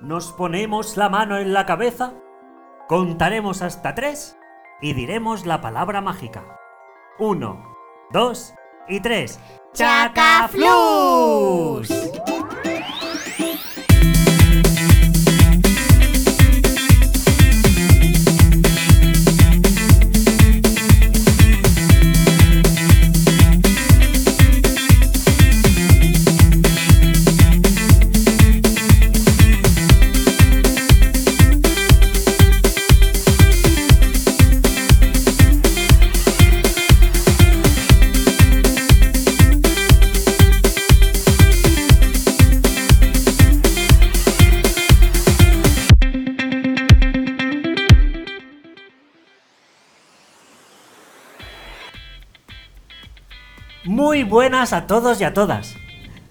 nos ponemos la mano en la cabeza, contaremos hasta tres y diremos la palabra mágica. Uno, dos y tres. ¡Chacaflus! Buenas a todos y a todas.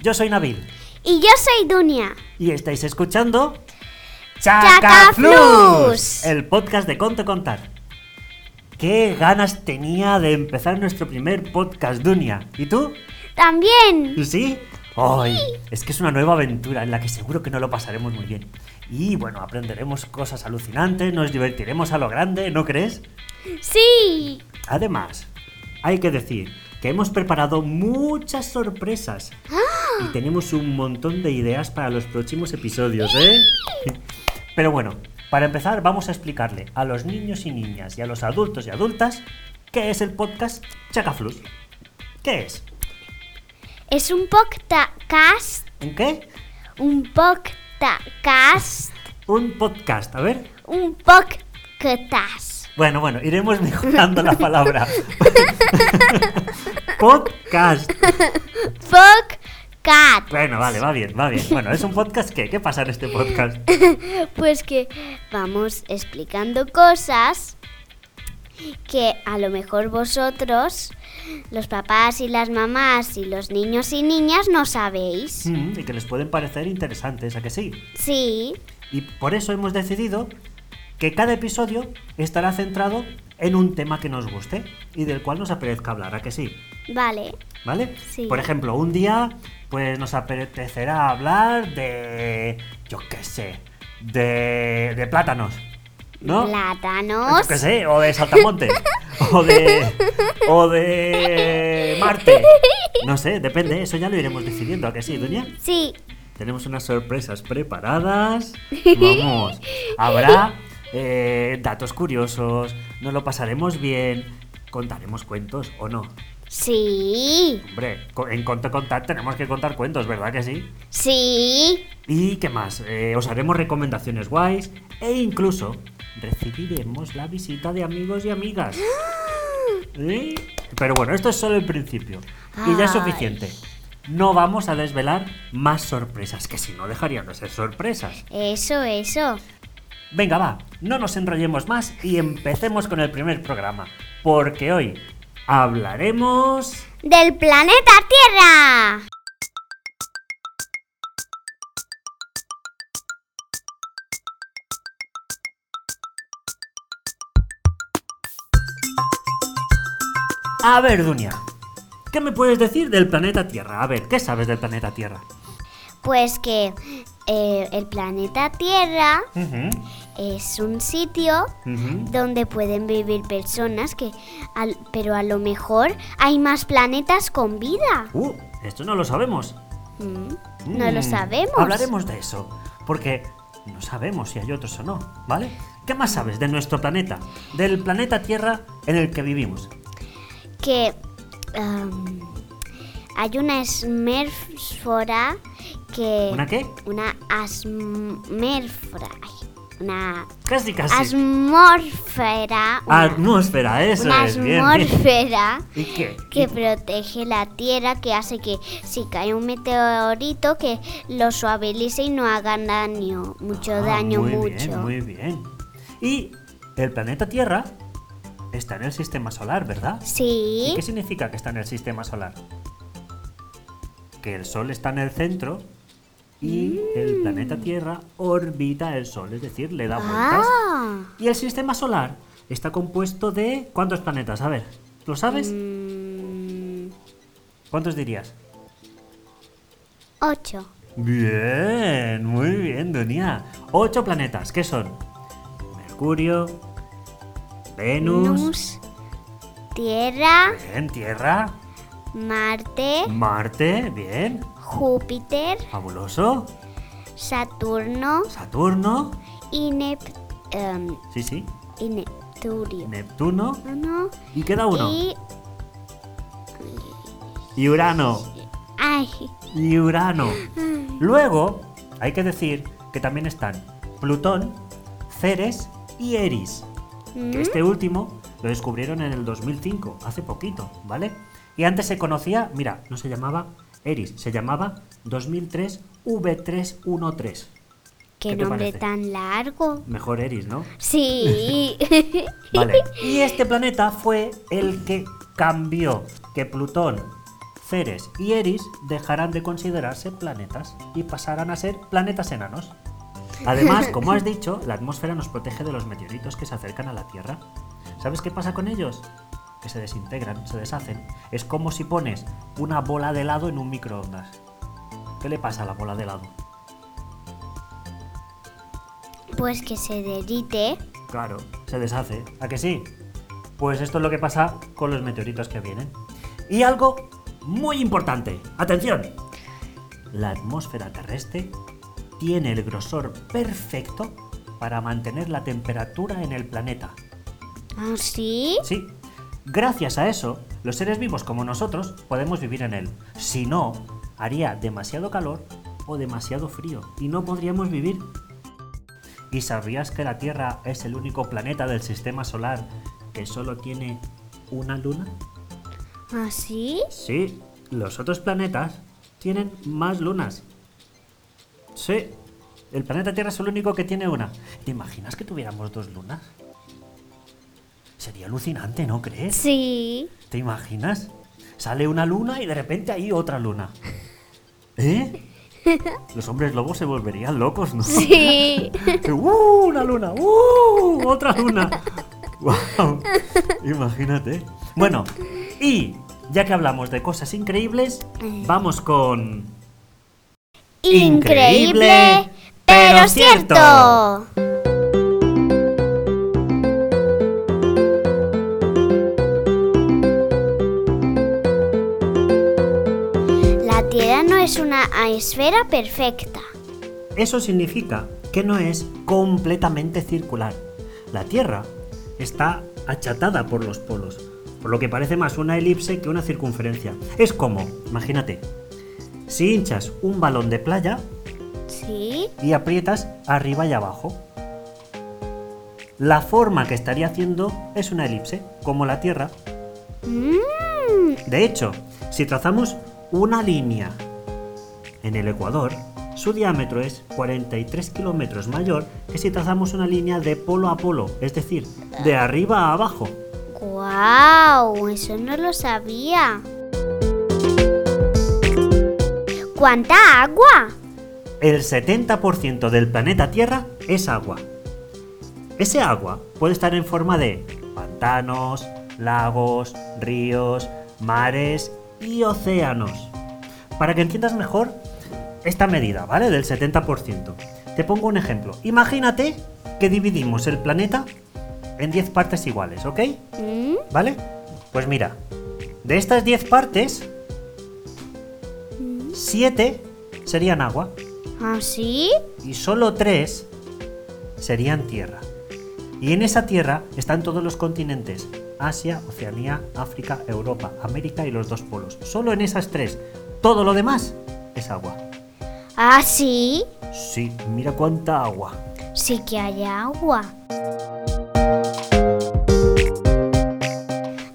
Yo soy Nabil Y yo soy Dunia. y estáis escuchando Chacaflus. el podcast de Conte Contar. Qué ganas tenía de empezar nuestro primer podcast, Dunia. ¿Y tú? También. ¿Sí? Ay, es que es una nueva aventura en la que seguro que no lo pasaremos muy bien. Y bueno, aprenderemos cosas alucinantes, nos divertiremos a lo grande, ¿no crees? Sí. Además, hay que decir que hemos preparado muchas sorpresas y tenemos un montón de ideas para los próximos episodios, ¿eh? Pero bueno, para empezar vamos a explicarle a los niños y niñas y a los adultos y adultas qué es el podcast Chacaflus. ¿Qué es? Es un podcast. ¿Un qué? Un podcast. Un podcast, a ver. Un podcast. Bueno, bueno, iremos mejorando la palabra. podcast. Podcast. Bueno, vale, va bien, va bien. Bueno, ¿es un podcast qué? ¿Qué pasa en este podcast? Pues que vamos explicando cosas que a lo mejor vosotros, los papás y las mamás y los niños y niñas no sabéis. Mm, y que les pueden parecer interesantes, ¿a que sí? Sí, Y por eso hemos decidido que cada episodio estará centrado en un tema que nos guste y del cual nos apetezca hablar, ¿a que sí? vale. ¿Vale? Sí. Por ejemplo, un día, pues nos apetecerá hablar de. Yo qué sé. De. de plátanos. ¿No? Plátanos. Yo qué sé, o de saltamontes. o de. O de. Marte. No sé, depende, eso ya lo iremos decidiendo, ¿a que sí, Dunia? Sí, Tenemos unas sorpresas preparadas. Vamos, habrá eh, datos curiosos, nos lo pasaremos bien, contaremos cuentos o no. sí, Hombre, en Conte Contar tenemos que contar cuentos, ¿verdad que sí? sí. ¿Y qué más? Eh, os haremos recomendaciones guays e incluso recibiremos la visita de amigos y amigas. ¿Eh? Pero bueno, esto es solo el principio. Y ya es suficiente. No vamos a desvelar más sorpresas, que si no dejarían de ser sorpresas. Eso, eso. Venga, va, no nos enrollemos más y empecemos con el primer programa. Porque hoy hablaremos... Del planeta Tierra. A ver, Dunia, ¿qué me puedes decir del planeta Tierra? A ver, ¿qué sabes del planeta Tierra? Pues que eh, el planeta Tierra es un sitio donde pueden vivir personas que, al- pero a lo mejor hay más planetas con vida. Uh, esto no lo sabemos. Mm, No lo Mm, sabemos. Hablaremos de eso, porque no sabemos si hay otros o no, ¿vale? ¿Qué más sabes de nuestro planeta? Del planeta Tierra en el que vivimos. Que am, hay una esmérfora que... ¿Una qué? Una asmérfora. Una Casi, casi. atmósfera. una- Atmósfera, eso una es. Bien, bien. ¿Y qué? que protege la Tierra, que hace que si cae un meteorito que lo suavice y no haga daño, mucho Ah, daño, muy mucho. Bien, muy bien. Y el planeta Tierra está en el sistema solar, ¿verdad? ¿Y Sí, qué significa que está en el sistema solar? Que el Sol está en el centro y el planeta Tierra orbita el Sol, es decir, le da vueltas. ah, Y el sistema solar está compuesto de... ¿Cuántos planetas? A ver, ¿lo sabes? mm, ¿Cuántos dirías? ocho. Bien, muy bien, sintonía. Ocho planetas, ¿qué son? Mercurio, Venus, Venus, Tierra, bien, Tierra, Marte, Marte, bien, Júpiter, fabuloso, Saturno Saturno, y, Nep em, sí, sí, y. Neptuno, Uno, y queda uno, Y. y Urano. Ay, y Urano. Luego, hay que decir que también están Plutón, Ceres y Eris. Que este último lo descubrieron en el 2005, hace poquito, ¿vale? Y antes se conocía, mira, no se llamaba Eris, se llamaba 2003 V313. qué, ¿Qué nombre tan largo. Mejor Eris, ¿no? Sí. Vale. Y este planeta fue el que cambió que Plutón, Ceres y Eris dejarán de considerarse planetas y pasarán a ser planetas enanos. Además, como has dicho, la atmósfera nos protege de los meteoritos que se acercan a la Tierra. ¿Sabes qué pasa con ellos? Que se desintegran, se deshacen. Es como si pones una bola de helado en un microondas. ¿Qué le pasa a la bola de helado? Pues que se derrite. Claro, se deshace. ¿A que sí? Pues esto es lo que pasa con los meteoritos que vienen. Y algo muy importante. Atención. La atmósfera terrestre tiene el grosor perfecto para mantener la temperatura en el planeta. ¿Ah, sí? Sí, gracias a eso, los seres vivos como nosotros podemos vivir en él. Si no, haría demasiado calor o demasiado frío y no podríamos vivir. ¿Y sabías que la Tierra es el único planeta del sistema solar que solo tiene una luna? ¿Ah, sí? Sí, los otros planetas tienen más lunas. Sí, el planeta Tierra es el único que tiene una. ¿Te imaginas que tuviéramos dos lunas? Sería alucinante, ¿no crees? Sí. ¿Te imaginas? Sale una luna y de repente hay otra luna. ¿Eh? Los hombres lobos se volverían locos, ¿no? Sí. ¡Uh! Una luna. ¡Uh! Otra luna. ¡Wow! Imagínate. Bueno, y ya que hablamos de cosas increíbles, vamos con. Increíble, pero cierto. No es una esfera perfecta. Eso significa que no es completamente circular. La Tierra está achatada por los polos, por lo que parece más una elipse que una circunferencia. Es como, imagínate, si hinchas un balón de playa ¿Sí? y aprietas arriba y abajo. La forma que estaría haciendo es una elipse, como la Tierra. Mm, De hecho, si trazamos una línea en el Ecuador, su diámetro es 43 kilómetros mayor que si trazamos una línea de polo a polo, es decir, de arriba a abajo. ¡Guau! Eso no lo sabía. ¿Cuánta agua? El 70% del planeta Tierra es agua. Ese agua puede estar en forma de pantanos, lagos, ríos, mares y océanos. Para que entiendas mejor esta medida, ¿vale? Del 70%. Te pongo un ejemplo. Imagínate que dividimos el planeta en 10 partes iguales, ¿ok? Mm, ¿Vale? Pues mira, de estas 10 partes, 7 serían agua ¿Ah, sí? y solo 3 serían tierra. Y en esa tierra están todos los continentes, Asia, Oceanía, África, Europa, América y los dos polos. Solo en esas tres. Todo lo demás es agua. ¿Ah, sí? Sí, mira cuánta agua. Sí que hay agua.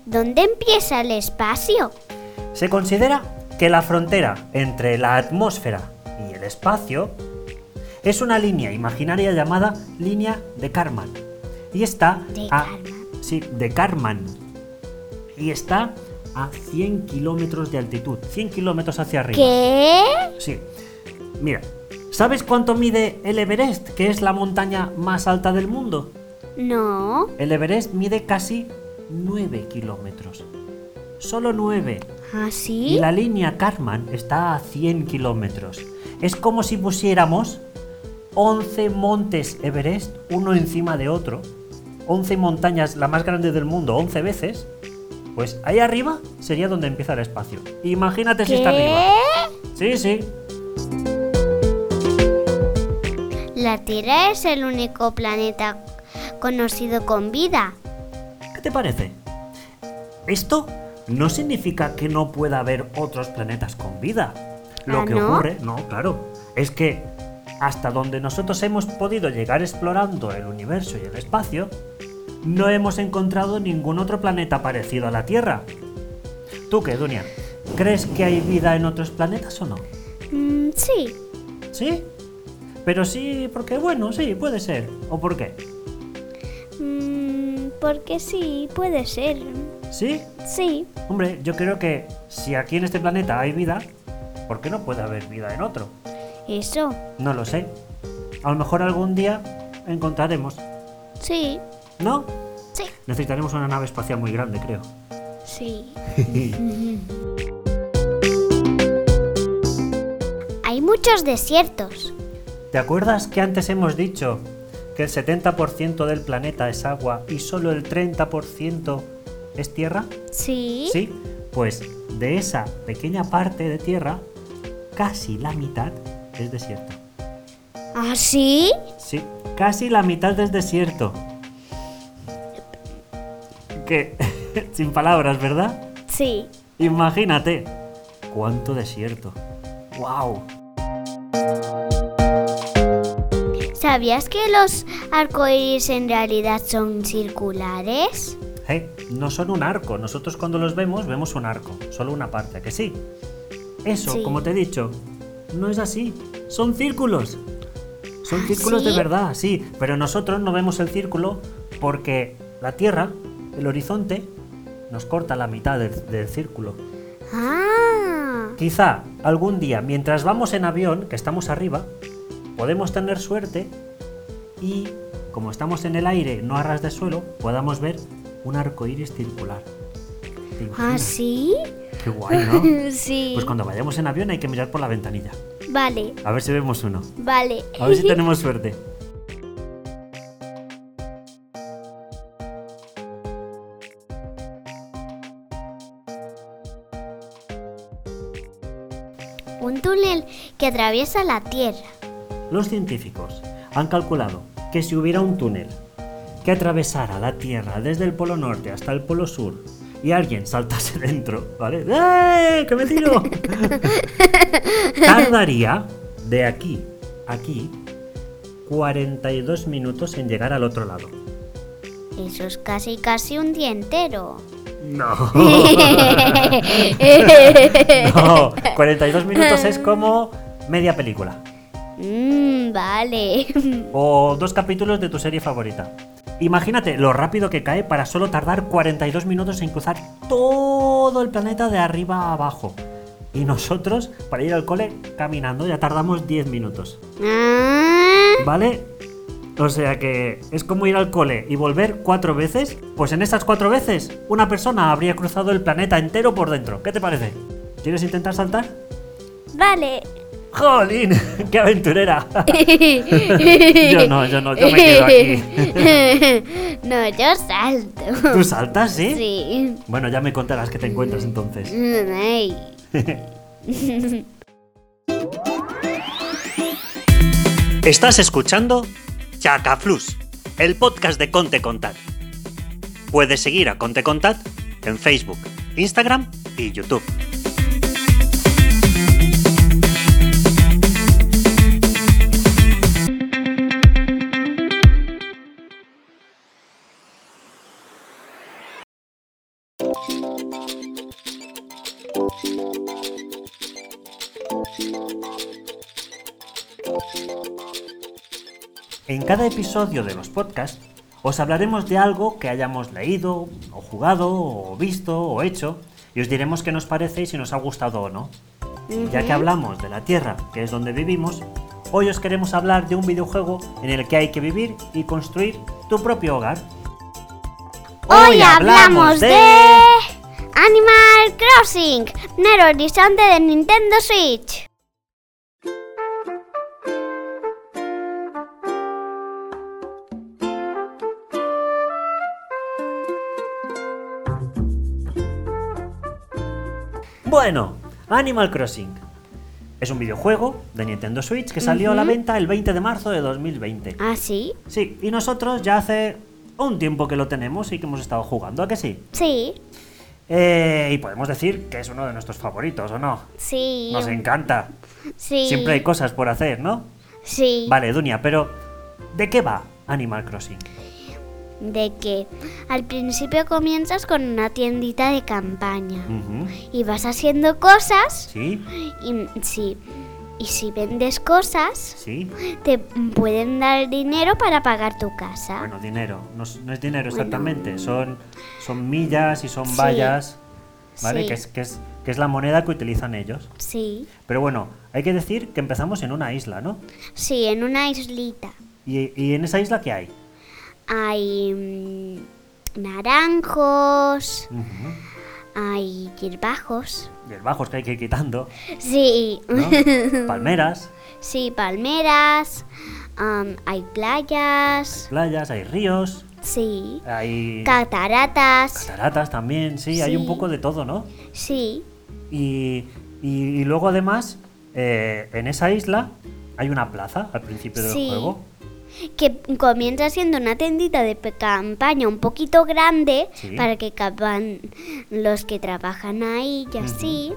¿Dónde empieza el espacio? Se considera que la frontera entre la atmósfera y el espacio es una línea imaginaria llamada línea de Karman. Y está De a, Karman. Sí, de Karman. Y está a 100 kilómetros de altitud. 100 kilómetros hacia arriba. ¿Qué? Sí. Mira, ¿sabes cuánto mide el Everest, que es la montaña más alta del mundo? No. El Everest mide casi 9 kilómetros. Solo 9. ¿Ah, Y sí? la línea Karman está a 100 kilómetros. Es como si pusiéramos 11 montes Everest, uno encima de otro, 11 montañas, la más grande del mundo, 11 veces, pues ahí arriba sería donde empieza el espacio. Imagínate si está arriba. Sí, sí. La Tierra es el único planeta conocido con vida. ¿Qué te parece? Esto no significa que no pueda haber otros planetas con vida. Lo ¿Ah, que no? ocurre, no, claro, es que hasta donde nosotros hemos podido llegar explorando el universo y el espacio, no hemos encontrado ningún otro planeta parecido a la Tierra. ¿Tú qué, Dunia? ¿Crees que hay vida en otros planetas o no? Mm, sí, ¿Sí? Pero sí, porque bueno, sí, puede ser. ¿O por qué? Mm, porque sí, puede ser. ¿Sí? Sí, Hombre, yo creo que si aquí en este planeta hay vida, ¿por qué no puede haber vida en otro? eso, No lo sé. A lo mejor algún día encontraremos. sí, ¿No? sí, Necesitaremos una nave espacial muy grande, creo. sí. Hay muchos desiertos. ¿Te acuerdas que antes hemos dicho que el 70% del planeta es agua y solo el 30% es tierra? Sí. Sí, pues de esa pequeña parte de tierra, casi la mitad es desierto. ¿Ah, sí? Sí, casi la mitad es desierto. Que, sin palabras, ¿verdad? Sí. Imagínate, cuánto desierto. ¡Wow! ¿Sabías que los arcoíris en realidad son circulares? Hey, no son un arco. Nosotros cuando los vemos, vemos un arco. Solo una parte, ¿a que sí? Eso, Sí. como te he dicho, no es así. Son círculos. Son ¿Ah, círculos de verdad, sí. Pero nosotros no vemos el círculo porque la Tierra, el horizonte, nos corta la mitad del, del círculo. Ah, Quizá algún día, mientras vamos en avión, que estamos arriba, podemos tener suerte y, como estamos en el aire, no a ras de suelo, podamos ver un arco iris circular. ¿Te ¿ah, sí? Qué guay, ¿no? sí. Pues cuando vayamos en avión hay que mirar por la ventanilla. Vale, A ver si vemos uno. vale. A ver si tenemos suerte. Un túnel que atraviesa la Tierra. Los científicos han calculado que si hubiera un túnel que atravesara la Tierra desde el polo norte hasta el polo sur y alguien saltase dentro, ¿vale? ¡Eh! ¡Que me tiro! Tardaría de aquí a aquí 42 minutos en llegar al otro lado. Eso es casi casi un día entero. No. no, 42 minutos es como media película. Vale. O dos capítulos de tu serie favorita. Imagínate lo rápido que cae para solo tardar 42 minutos en cruzar todo el planeta de arriba a abajo. Y nosotros, para ir al cole caminando, ya tardamos 10 minutos. Ah, ¿Vale? O sea que es como ir al cole y volver cuatro veces. Pues en esas cuatro veces, una persona habría cruzado el planeta entero por dentro. ¿Qué te parece? ¿Quieres intentar saltar? vale. ¡Jolín! ¡Qué aventurera! yo no, yo no, yo me quedo aquí. no, yo salto. ¿Tú saltas, sí? Sí. Bueno, ya me contarás qué te encuentras entonces. Ay. Estás escuchando Chacaflus, el podcast de Conte Contat. Puedes seguir a Conte Contat en Facebook, Instagram y YouTube. Cada episodio de los podcasts os hablaremos de algo que hayamos leído, o jugado, o visto, o hecho, y os diremos qué nos parece y si nos ha gustado o no. Ya que hablamos de la Tierra, que es donde vivimos, hoy os queremos hablar de un videojuego en el que hay que vivir y construir tu propio hogar. Hoy hablamos de Animal Crossing, nuevo horizonte de Nintendo Switch. Bueno, Animal Crossing. Es un videojuego de Nintendo Switch que salió a la venta el 20 de marzo de 2020. ¿Ah, sí? Sí, y nosotros ya hace un tiempo que lo tenemos y que hemos estado jugando, ¿a que sí? Sí, Eh, y podemos decir que es uno de nuestros favoritos, ¿o no? sí. Nos encanta. Sí. Siempre hay cosas por hacer, ¿no? Sí. Vale, Dunia, pero ¿de qué va Animal Crossing? De que al principio comienzas con una tiendita de campaña y vas haciendo cosas Sí, y sí. Y si vendes cosas, sí. te pueden dar dinero para pagar tu casa. Bueno, dinero. No, es- no es dinero Bueno. exactamente. Son, son millas y son Sí. vallas. ¿Vale? Sí. Que, es, que, es, que es la moneda que utilizan ellos. Sí. Pero bueno, hay que decir que empezamos en una isla, ¿no? Sí, en una islita. ¿Y, y en esa isla qué hay? Hay mm, naranjos, hay hierbajos. Hierbajos que hay que ir quitando, Sí. ¿no? Palmeras, sí, palmeras. am, hay playas. playas, hay ríos, Sí. hay Cataratas. cataratas también, sí, hay un poco de todo, ¿no? Sí. Y, y- y luego además, eh, en esa isla hay una plaza al principio del Sí. juego. Que comienza siendo una tendita de campaña un poquito grande Sí. para que caban los que trabajan ahí y así.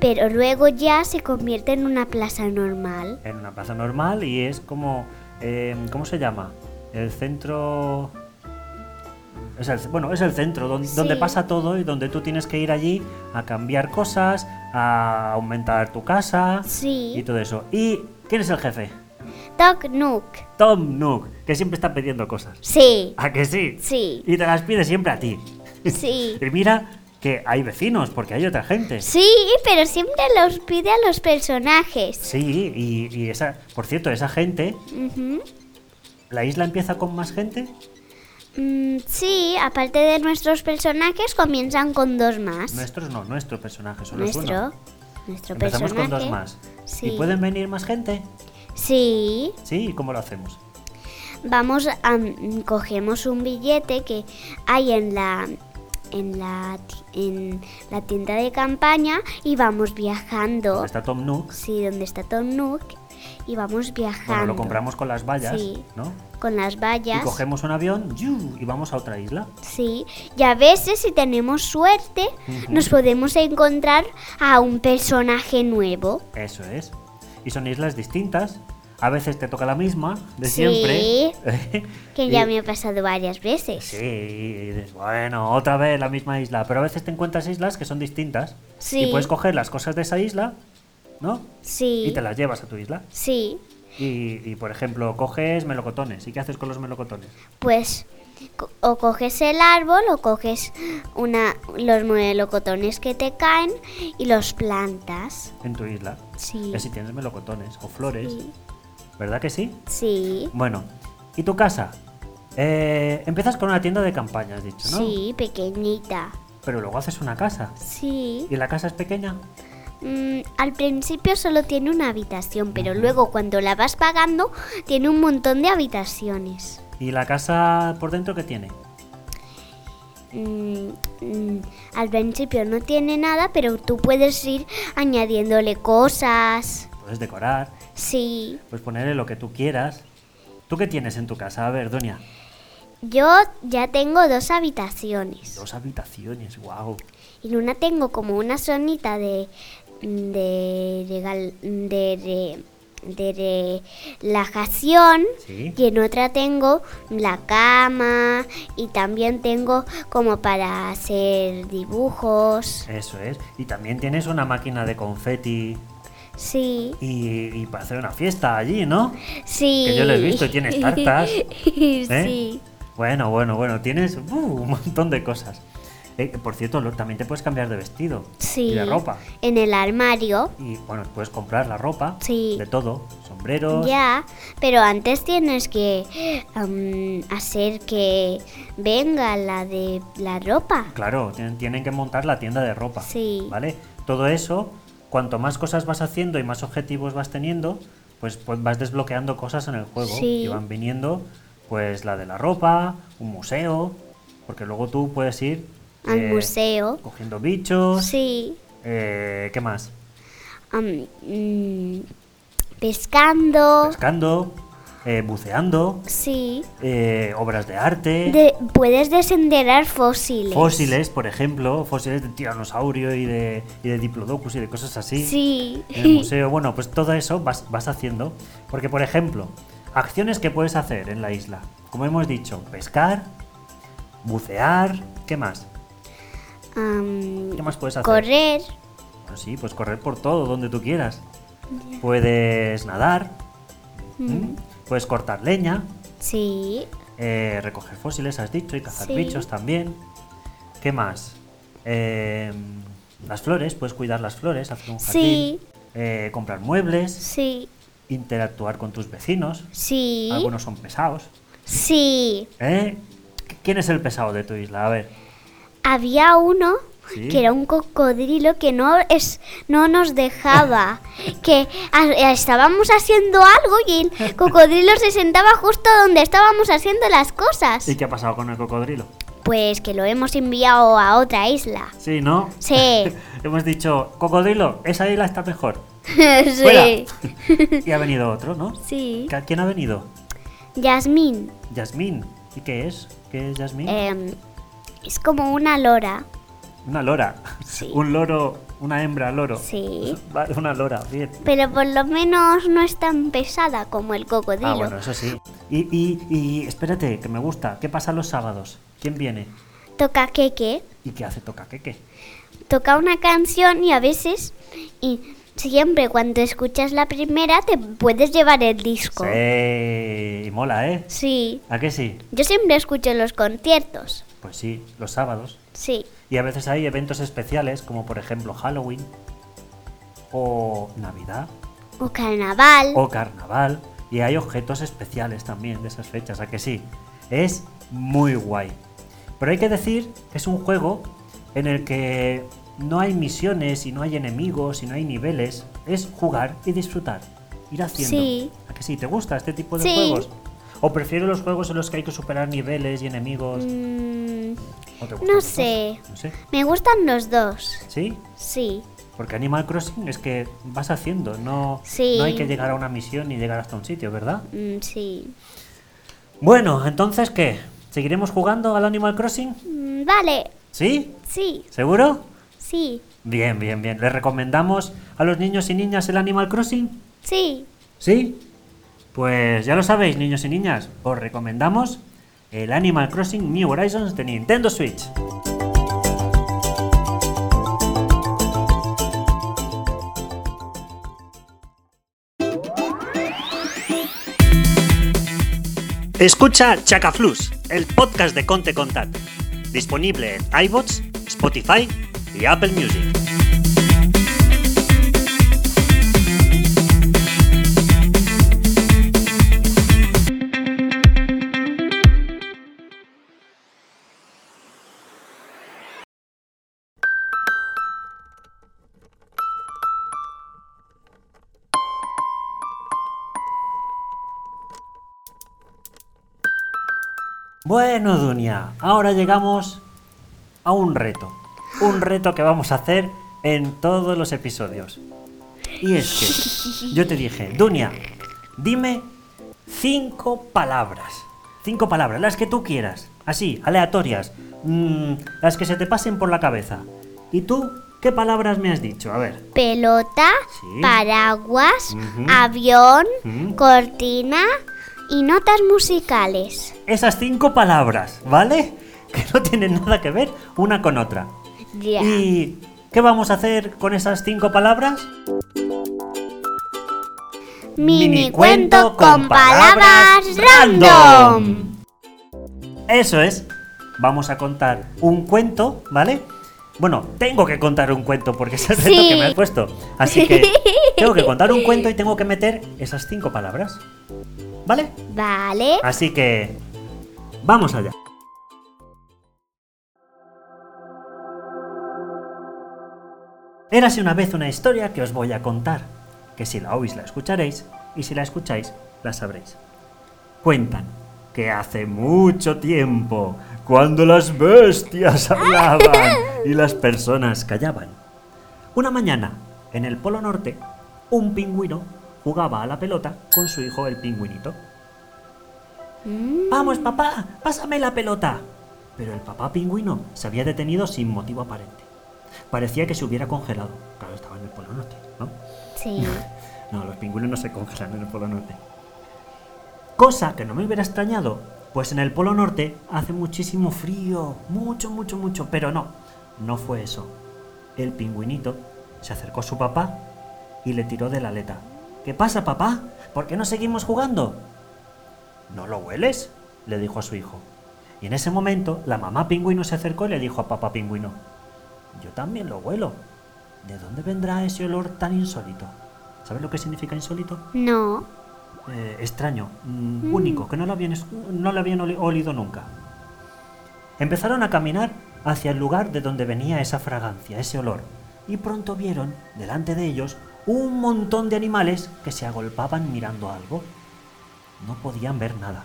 Pero luego ya se convierte en una plaza normal. En una plaza normal y es como... eh, ¿Cómo se llama? El centro... Es el, bueno, es el centro donde, Sí. donde pasa todo y donde tú tienes que ir allí a cambiar cosas, a aumentar tu casa y Sí. todo eso. ¿Y quién es el jefe? Doc Nook. Tom Nook, que siempre está pidiendo cosas. Sí. ¿A que sí? Sí. Y te las pide siempre a ti. Sí. Y mira que hay vecinos, porque hay otra gente. Sí, pero siempre los pide a los personajes. Sí, y, y esa, por cierto, esa gente. ¿la isla empieza con más gente? Mm, sí, aparte de nuestros personajes, comienzan con dos más. Nuestros no, nuestro personaje, solo es Nuestro, uno. nuestro Empezamos personaje. con dos más. Sí. ¿Y pueden venir más gente? Sí, Sí, ¿y cómo lo hacemos? vamos a mm, cogemos un billete que hay en la en la en la tienda de campaña y vamos viajando. ¿Dónde está Tom Nook? Sí, donde está Tom Nook y vamos viajando. Bueno, lo compramos con las vallas, Sí. ¿no? con las Y vallas. cogemos un avión ¡yu! y vamos a otra isla. Sí, y a veces si tenemos suerte nos podemos encontrar a un personaje nuevo. Eso es. Y son islas distintas. A veces te toca la misma, de Sí. siempre. Que Y- ya me ha pasado varias veces. Sí, y dices, bueno, otra vez la misma isla. Pero a veces te encuentras islas que son distintas. Sí. Y puedes coger las cosas de esa isla, ¿no? Sí. Y te las llevas a tu isla. Sí. Y, y, por ejemplo, coges melocotones. ¿Y qué haces con los melocotones? Pues o coges el árbol o coges una los melocotones que te caen y los plantas. En tu isla. Sí. Si tienes melocotones o flores. Sí. ¿Verdad que sí? Sí. Bueno, ¿y tu casa? Eh, empiezas con una tienda de campaña, has dicho, ¿no? Sí, pequeñita. Pero luego haces una casa. Sí. ¿Y la casa es pequeña? Mm, al principio solo tiene una habitación, pero luego cuando la vas pagando tiene un montón de habitaciones. ¿Y la casa por dentro qué tiene? Mm, mm, al principio no tiene nada, pero tú puedes ir añadiéndole cosas. Puedes decorar, Sí. puedes ponerle lo que tú quieras. ¿Tú qué tienes en tu casa? A ver, Doña. Yo ya tengo dos habitaciones. Dos habitaciones, wow. En una tengo como una zonita de de de, re- de relajación Sí. y en otra tengo la cama y también tengo como para hacer dibujos. Eso es. Y también tienes una máquina de confeti Sí. y, y para hacer una fiesta allí, ¿no? Sí. Que yo lo he visto y tienes tartas. ¿Eh? Sí. Bueno, bueno, bueno, tienes uh, un montón de cosas. Eh, por cierto, también te puedes cambiar de vestido Sí. y de ropa. En el armario. Y bueno, puedes comprar la ropa Sí. de todo, sombreros. Ya, pero antes tienes que hacer que venga la de la ropa. Claro, tienen, tienen que montar la tienda de ropa. Sí. ¿Vale? Todo eso, cuanto más cosas vas haciendo y más objetivos vas teniendo, pues, pues vas desbloqueando cosas en el juego. Sí. Y van viniendo, pues la de la ropa, un museo, porque luego tú puedes ir Al eh, museo. cogiendo bichos Sí, Eh, ¿Qué más? Mm, pescando. Pescando, eh, buceando, Sí. eh, obras de arte, De- puedes desenterrar fósiles. fósiles, por ejemplo, fósiles de tiranosaurio y de, y de diplodocus y de cosas así. Sí. En el museo, bueno, pues todo eso vas, vas haciendo. Porque, por ejemplo, acciones que puedes hacer en la isla. Como hemos dicho, pescar, bucear, ¿qué más? ¿Qué más puedes hacer? correr. Bueno, sí, pues correr por todo, donde tú quieras. Puedes nadar, ¿m? puedes cortar leña, Sí. eh, recoger fósiles, has dicho, y cazar Sí. bichos también. ¿Qué más? Eh, las flores, puedes cuidar las flores, hacer un jardín. Sí. eh, comprar muebles, Sí. interactuar con tus vecinos. Sí. Algunos son pesados. Sí. ¿eh? ¿Quién es el pesado de tu isla? A ver. Había uno Sí. que era un cocodrilo que no es no nos dejaba que a- estábamos haciendo algo y el cocodrilo se sentaba justo donde estábamos haciendo las cosas. ¿Y qué ha pasado con el cocodrilo? Pues que lo hemos enviado a otra isla. Sí, ¿no? Sí. Hemos dicho, cocodrilo, esa isla está mejor. sí. Y ha venido otro, ¿no? Sí. ¿Qui- ¿Quién ha venido? Yasmín. Yasmín. ¿Y qué es? ¿Qué es Yasmín? em, es como una lora. Una lora. Sí. Un loro, una hembra loro. Sí. Una lora, bien. Pero por lo menos no es tan pesada como el cocodrilo. Ah, bueno, eso sí. Y, y, y espérate, que me gusta. ¿Qué pasa los sábados? ¿Quién viene? Toca queque. ¿Y qué hace Toca qué? toca una canción y a veces y siempre cuando escuchas la primera te puedes llevar el disco. Sí, y mola, ¿eh? Sí. ¿A qué sí? Yo siempre escucho los conciertos. Pues sí, los sábados. Sí. Y a veces hay eventos especiales, como por ejemplo Halloween, o Navidad, O carnaval. o Carnaval, y hay objetos especiales también de esas fechas, ¿a que sí? Es muy guay. Pero hay que decir que es un juego en el que no hay misiones y no hay enemigos y no hay niveles, es jugar y disfrutar, ir haciendo. Sí. ¿A que sí? ¿Te gusta este tipo de Sí. juegos? ¿O prefieres los juegos en los que hay que superar niveles y enemigos? Mm, ¿O te no sé. No sé. Me gustan los dos. ¿Sí? Sí. Porque Animal Crossing es que vas haciendo, no, Sí. no hay que llegar a una misión y llegar hasta un sitio, ¿verdad? Mm, sí. Bueno, entonces, ¿qué? ¿Seguiremos jugando al Animal Crossing? Mm, vale. ¿Sí? Sí. ¿Seguro? Sí. Bien, bien, bien. ¿Les recomendamos a los niños y niñas el Animal Crossing? Sí. ¿Sí? Pues ya lo sabéis, niños y niñas, os recomendamos el Animal Crossing New Horizons de Nintendo Switch. Escucha Chacaflus, el podcast de Conte Contat, disponible en iBots, Spotify y Apple Music. Bueno, Dunia, ahora llegamos a un reto. Un reto que vamos a hacer en todos los episodios. Y es que yo te dije, Dunia, dime cinco palabras. Cinco palabras, las que tú quieras. Así, aleatorias. mm, las que se te pasen por la cabeza. ¿Y tú qué palabras me has dicho? A ver. Pelota, Sí. paraguas, avión, cortina y notas musicales. Esas cinco palabras, ¿vale? Que no tienen nada que ver una con otra. Ya. ¿Y qué vamos a hacer con esas cinco palabras? Mini cuento con palabras random. Eso es. Vamos a contar un cuento, ¿vale? Bueno, tengo que contar un cuento porque es el reto Sí. que me has puesto. Así que tengo que contar un cuento y tengo que meter esas cinco palabras. ¿Vale? Vale. Así que vamos allá. Érase una vez una historia que os voy a contar, que si la oís la escucharéis y si la escucháis la sabréis. Cuentan que hace mucho tiempo, cuando las bestias hablaban y las personas callaban, Una mañana, en el Polo Norte, un pingüino jugaba a la pelota con su hijo el pingüinito. Vamos, papá, pásame la pelota. Pero el papá pingüino se había detenido sin motivo aparente. Parecía que se hubiera congelado. Claro, estaba en el Polo Norte, ¿no? Sí. No, los pingüinos no se congelan en el Polo Norte. Cosa que no me hubiera extrañado, pues en el Polo Norte hace muchísimo frío, mucho, mucho, mucho, pero no, no fue eso. El pingüinito se acercó a su papá y le tiró de la aleta. ¿Qué pasa, papá? ¿Por qué no seguimos jugando? ¿No lo hueles? le dijo a su hijo. Y en ese momento la mamá pingüino se acercó y le dijo a papá pingüino, yo también lo huelo. ¿De dónde vendrá ese olor tan insólito? ¿Sabes lo que significa insólito? No. Eh, extraño, mm, único, que no lo habían, es- no lo habían oli- olido nunca. Empezaron a caminar hacia el lugar de donde venía esa fragancia, ese olor, y pronto vieron, delante de ellos, un montón de animales que se agolpaban mirando algo. No podían ver nada,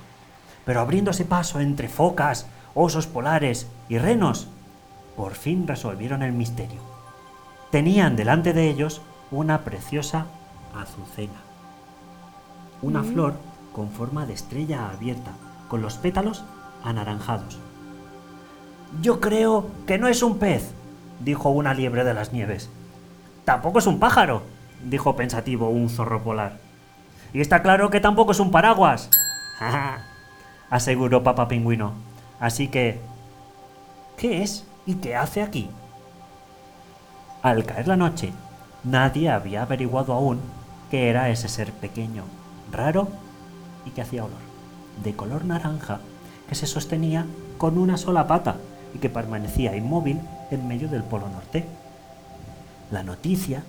pero abriéndose paso entre focas, osos polares y renos, por fin resolvieron el misterio. Tenían delante de ellos una preciosa azucena una flor con forma de estrella abierta, con los pétalos anaranjados. Yo creo que no es un pez, dijo una liebre de las nieves. Tampoco es un pájaro, dijo pensativo un zorro polar. Y está claro que tampoco es un paraguas, aseguró papá pingüino. Así que, ¿qué es y qué hace aquí? Al caer la noche, nadie había averiguado aún qué era ese ser pequeño, raro y que hacía olor, de color naranja, que se sostenía con una sola pata y que permanecía inmóvil en medio del Polo Norte. La noticia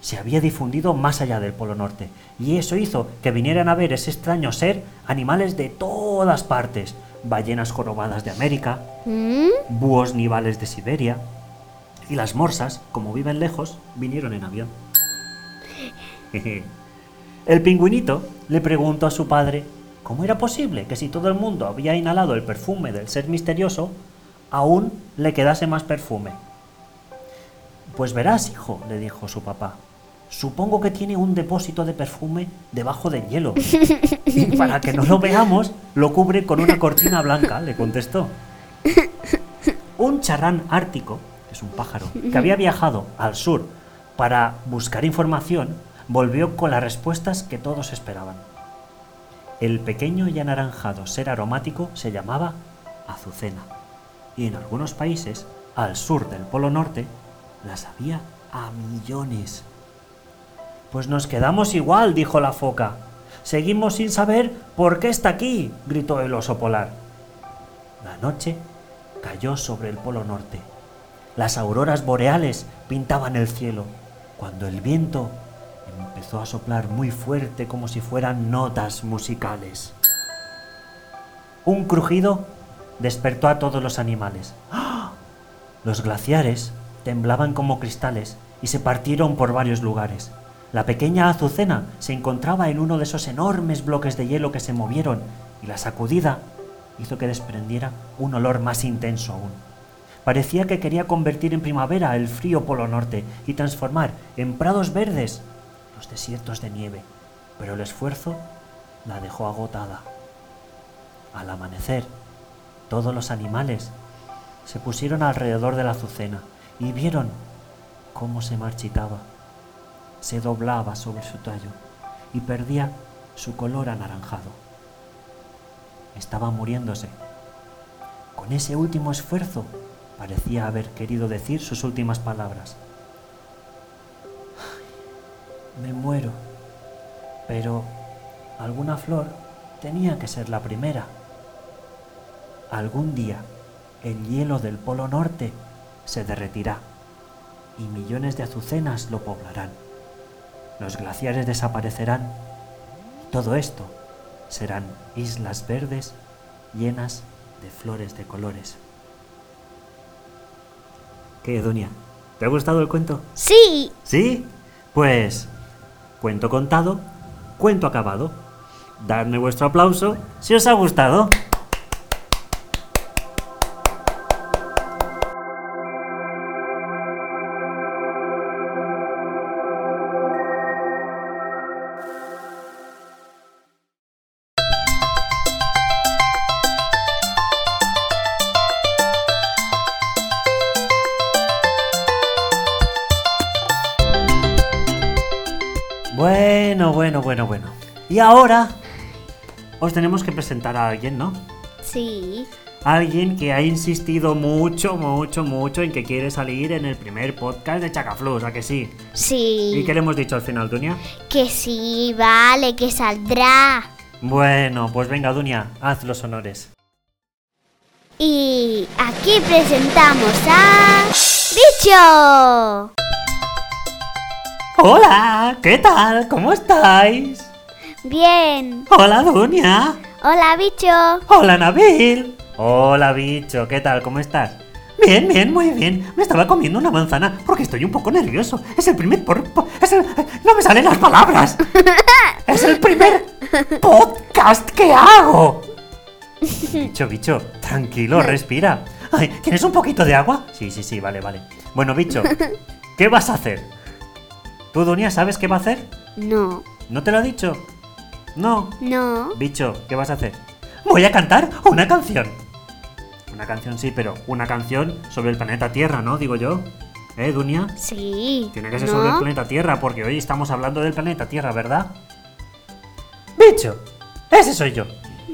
se había difundido más allá del Polo Norte y eso hizo que vinieran a ver ese extraño ser animales de todas partes, ballenas jorobadas de América, ¿Mm? búhos nivales de Siberia, y las morsas, como viven lejos, vinieron en avión. El pingüinito le preguntó a su padre cómo era posible que si todo el mundo había inhalado el perfume del ser misterioso, aún le quedase más perfume. Pues verás, hijo, le dijo su papá. Supongo que tiene un depósito de perfume debajo del hielo. Y para que no lo veamos, lo cubre con una cortina blanca, le contestó. Un charrán ártico, que es un pájaro, que había viajado al sur para buscar información, volvió con las respuestas que todos esperaban. El pequeño y anaranjado ser aromático se llamaba azucena, y en algunos países, al sur del Polo Norte, las había a millones. Pues nos quedamos igual, dijo la foca. Seguimos sin saber por qué está aquí, gritó el oso polar. La noche cayó sobre el Polo Norte. Las auroras boreales pintaban el cielo, cuando el viento empezó a soplar muy fuerte como si fueran notas musicales. Un crujido despertó a todos los animales. ¡Ah! Los glaciares temblaban como cristales y se partieron por varios lugares. La pequeña azucena se encontraba en uno de esos enormes bloques de hielo que se movieron y la sacudida hizo que desprendiera un olor más intenso aún. Parecía que quería convertir en primavera el frío polo norte y transformar en prados verdes los desiertos de nieve, pero el esfuerzo la dejó agotada. Al amanecer, todos los animales se pusieron alrededor de la azucena y vieron cómo se marchitaba, se doblaba sobre su tallo y perdía su color anaranjado. Estaba muriéndose. Con ese último esfuerzo parecía haber querido decir sus últimas palabras. "Ay, Me muero, pero alguna flor tenía que ser la primera. Algún día el hielo del Polo Norte se derretirá y millones de azucenas lo poblarán. Los glaciares desaparecerán y todo esto serán islas verdes llenas de flores de colores. ¿Qué, Dunia? ¿Te ha gustado el cuento? Sí. ¿Sí? Pues, cuento contado, cuento acabado. Dadme vuestro aplauso si os ha gustado. Ahora os tenemos que presentar a alguien, ¿no? Sí. Alguien que ha insistido mucho, mucho, mucho en que quiere salir en el primer podcast de Chacaflus, ¿a que sí? Sí. ¿Y qué le hemos dicho al final, Dunia? Que sí, vale, que saldrá. Bueno, pues venga, Dunia, haz los honores. Y aquí presentamos a... ¡Bicho! Hola, ¿qué tal? ¿Cómo estáis? Bien. Hola, Dunia. Hola, bicho. Hola, Nabil. Hola, bicho, ¿qué tal? ¿Cómo estás? Bien, bien, muy bien. Me estaba comiendo una manzana porque estoy un poco nervioso. Es el primer por... Es el... No me salen las palabras. Es el primer podcast que hago. Bicho, bicho, tranquilo, respira. Ay, ¿Tienes un poquito de agua? Sí, sí, sí, vale, vale. Bueno, bicho, ¿qué vas a hacer? ¿Tú, Dunia, sabes qué va a hacer? No, ¿No te lo ha dicho? No. no. Bicho, ¿qué vas a hacer? Voy a cantar una canción. Una canción sí, pero una canción sobre el planeta Tierra, ¿no? Digo yo. ¿Eh, Dunia? Sí. Tiene que ser ¿no? sobre el planeta Tierra, porque hoy estamos hablando del planeta Tierra, ¿verdad? Bicho, ese soy yo.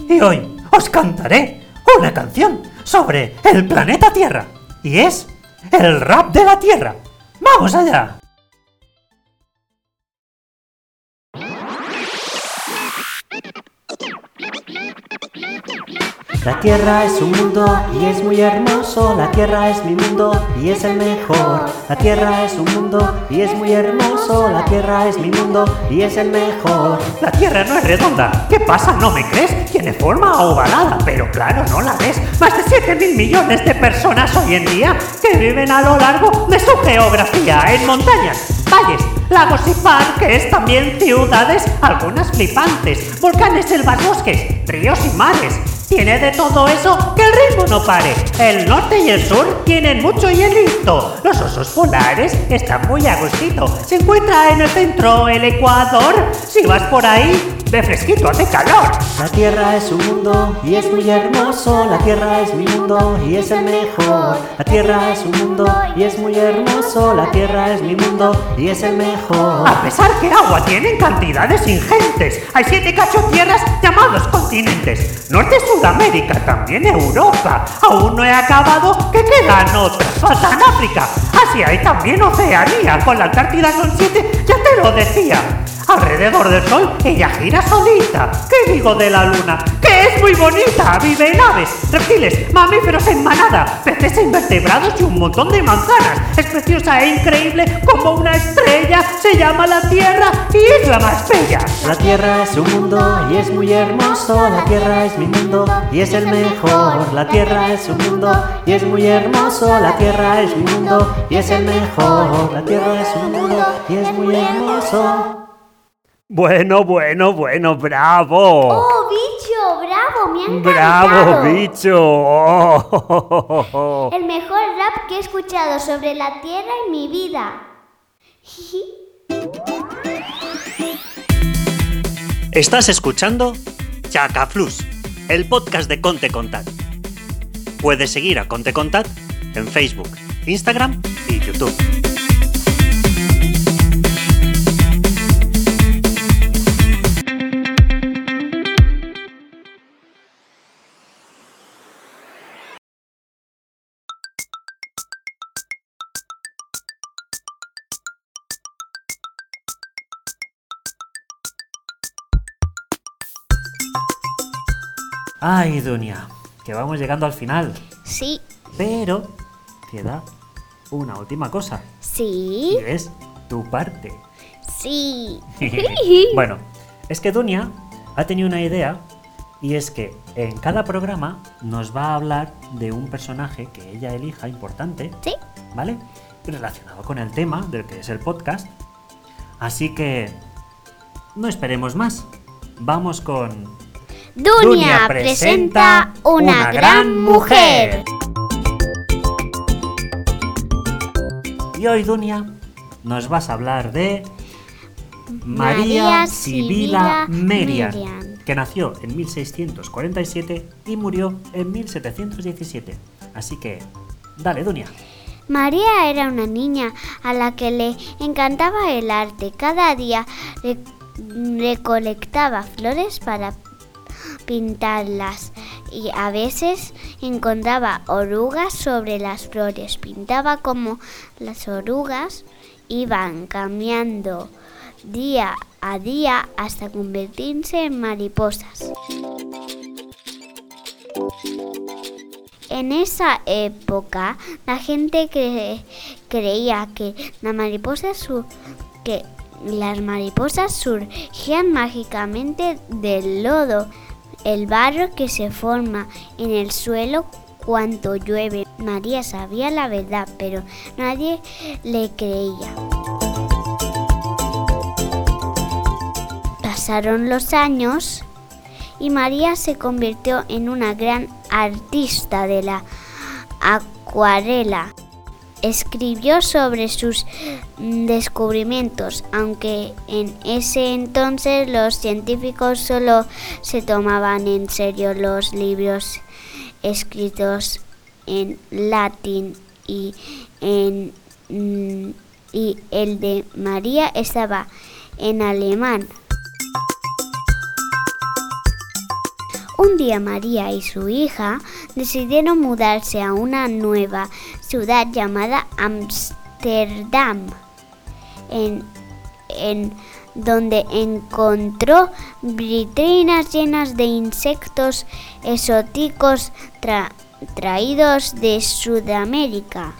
Y hoy os cantaré una canción sobre el planeta Tierra. Y es el rap de la Tierra. ¡Vamos allá! La tierra es un mundo y es muy hermoso. La tierra es mi mundo y es el mejor. La tierra es un mundo y es muy hermoso. La tierra es mi mundo y es el mejor. La tierra no es redonda. ¿Qué pasa? ¿No me crees? Tiene forma ovalada, pero claro, no la ves. Más de 7 mil millones de personas hoy en día que viven a lo largo de su geografía en montañas, valles, lagos y parques, también ciudades, algunas flipantes, volcanes, selvas, bosques, ríos y mares. Tiene de todo eso que el ritmo no pare. El norte y el sur tienen mucho hielito. Los osos polares están muy a. Se encuentra en el centro el Ecuador. Si vas por ahí, de fresquito hace calor. La tierra es un mundo y es muy hermoso. La tierra es mi mundo y es el mejor. La tierra es un mundo y es muy hermoso. La tierra es mi mundo y es el mejor. A pesar que agua tienen cantidades ingentes, hay siete cachos tierras llamados continentes. Norte, Sudamérica, también Europa. Aún no he acabado, que quedan otras. Faltan África, Asia y también Oceanía. Con la Antártida son siete, ya te lo decía. Alrededor del sol ella gira solita. ¿Qué digo de la luna? Que es muy bonita. Vive en aves, reptiles, mamíferos en manada, peces invertebrados y un montón de manzanas. Es preciosa e increíble como una estrella. Se llama la Tierra y es la más bella. La Tierra es un mundo y es muy hermoso. La Tierra es mi mundo y es el mejor. La Tierra es un mundo y es muy hermoso. La Tierra es mi mundo y es el mejor. La Tierra es un mundo y es muy hermoso. Bueno, bueno, bueno, bravo. ¡Oh, bicho! ¡Bravo! ¡Me ha encantado! Bravo, bicho. Oh. El mejor rap que he escuchado sobre la Tierra en mi vida. Estás escuchando Chacaflus, el podcast de Conte Contat. Puedes seguir a Conte Contat en Facebook, Instagram y YouTube. Ay, Dunia, que vamos llegando al final. Sí, Pero queda una última cosa. Y sí, es tu parte. sí. bueno, es que Dunia ha tenido una idea y es que en cada programa nos va a hablar de un personaje que ella elija importante, Sí, ¿vale? Relacionado con el tema del que es el podcast. Así que no esperemos más. Vamos con Dunia presenta una gran mujer. Y hoy, Dunia, nos vas a hablar de María Sibila Merian, Merian. que nació en 1647 y murió en 1717. Así que, dale, Dunia. María era una niña a la que le encantaba el arte. Cada día le, recolectaba flores para pintarlas y a veces encontraba orugas sobre las flores. Pintaba como las orugas iban cambiando día a día hasta convertirse en mariposas. En esa época la gente cre- creía que las mariposas surgían mágicamente del lodo, el barro que se forma en el suelo cuando llueve. María sabía la verdad, pero nadie le creía. Pasaron los años y María se convirtió en una gran artista de la acuarela. Escribió sobre sus descubrimientos, aunque en ese entonces los científicos solo se tomaban en serio los libros escritos en latín y, en, mm, y el de María estaba en alemán. Un día María y su hija decidieron mudarse a una nueva ciudad llamada Ámsterdam, en, en donde encontró vitrinas llenas de insectos exóticos tra- traídos de Sudamérica.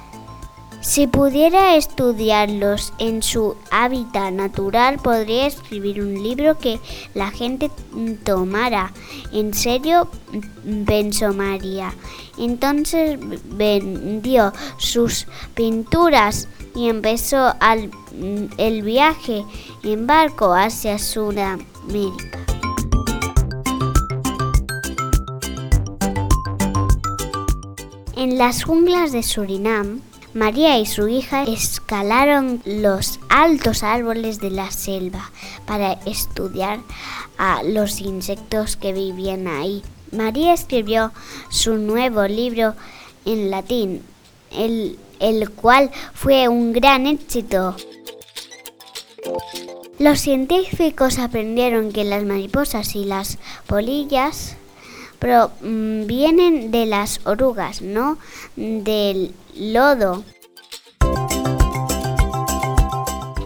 Si pudiera estudiarlos en su hábitat natural, podría escribir un libro que la gente tomara en serio, pensó María. Entonces vendió sus pinturas y empezó el viaje en barco hacia Sudamérica. En las junglas de Surinam, María y su hija escalaron los altos árboles de la selva para estudiar a los insectos que vivían ahí. María escribió su nuevo libro en latín, el, el cual fue un gran éxito. Los científicos aprendieron que las mariposas y las polillas provienen de las orugas, no del lodo.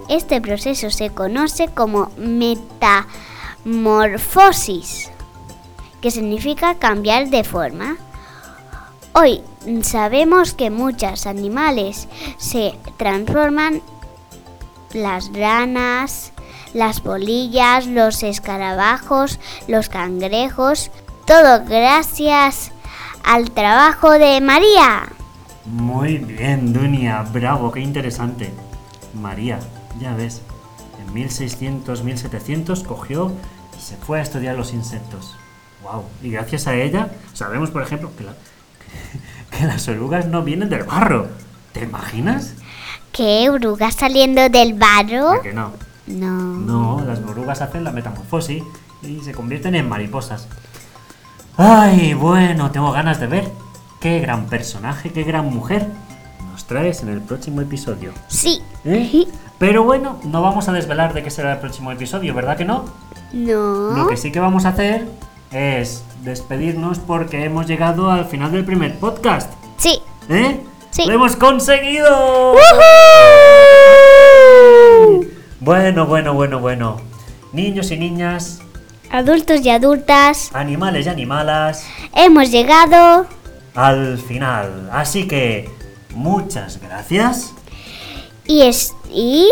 Este proceso se conoce como metamorfosis, que significa cambiar de forma. Hoy sabemos que muchos animales se transforman, las ranas, las polillas, los escarabajos, los cangrejos, todo gracias al trabajo de María. Muy bien, Dunia, bravo, qué interesante. María, ya ves, en 1600, 1700 cogió y se fue a estudiar los insectos. Wow, y gracias a ella sabemos, por ejemplo, que, la- que las orugas no vienen del barro. ¿Te imaginas? ¿Qué orugas saliendo del barro? ¿A que no? No. No, las orugas hacen la metamorfosis y se convierten en mariposas. Ay, bueno, tengo ganas de ver qué gran personaje, qué gran mujer nos traes en el próximo episodio. Sí. ¿Eh? Pero bueno, no vamos a desvelar de qué será el próximo episodio, ¿verdad que no? Lo No. que sí que vamos a hacer es despedirnos porque hemos llegado al final del primer podcast. Sí. ¿Eh? Sí. ¡Lo hemos conseguido! Bueno, bueno, bueno, bueno. Niños y niñas, Adultos y adultas, animales y animalas, hemos llegado. al final. Así que, muchas gracias. Y, es, y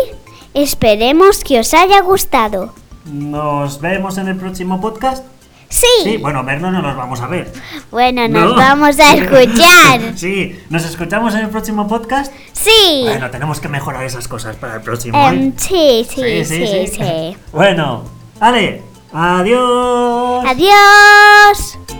esperemos que os haya gustado. Nos vemos en el próximo podcast. Sí. Sí, bueno, vernos no nos vamos a ver. Bueno, nos No. vamos a escuchar. Sí, ¿nos escuchamos en el próximo podcast? Sí. Bueno, tenemos que mejorar esas cosas para el próximo. ¿eh? Em, sí, sí, sí, sí. Bueno, vale, adiós. Adiós.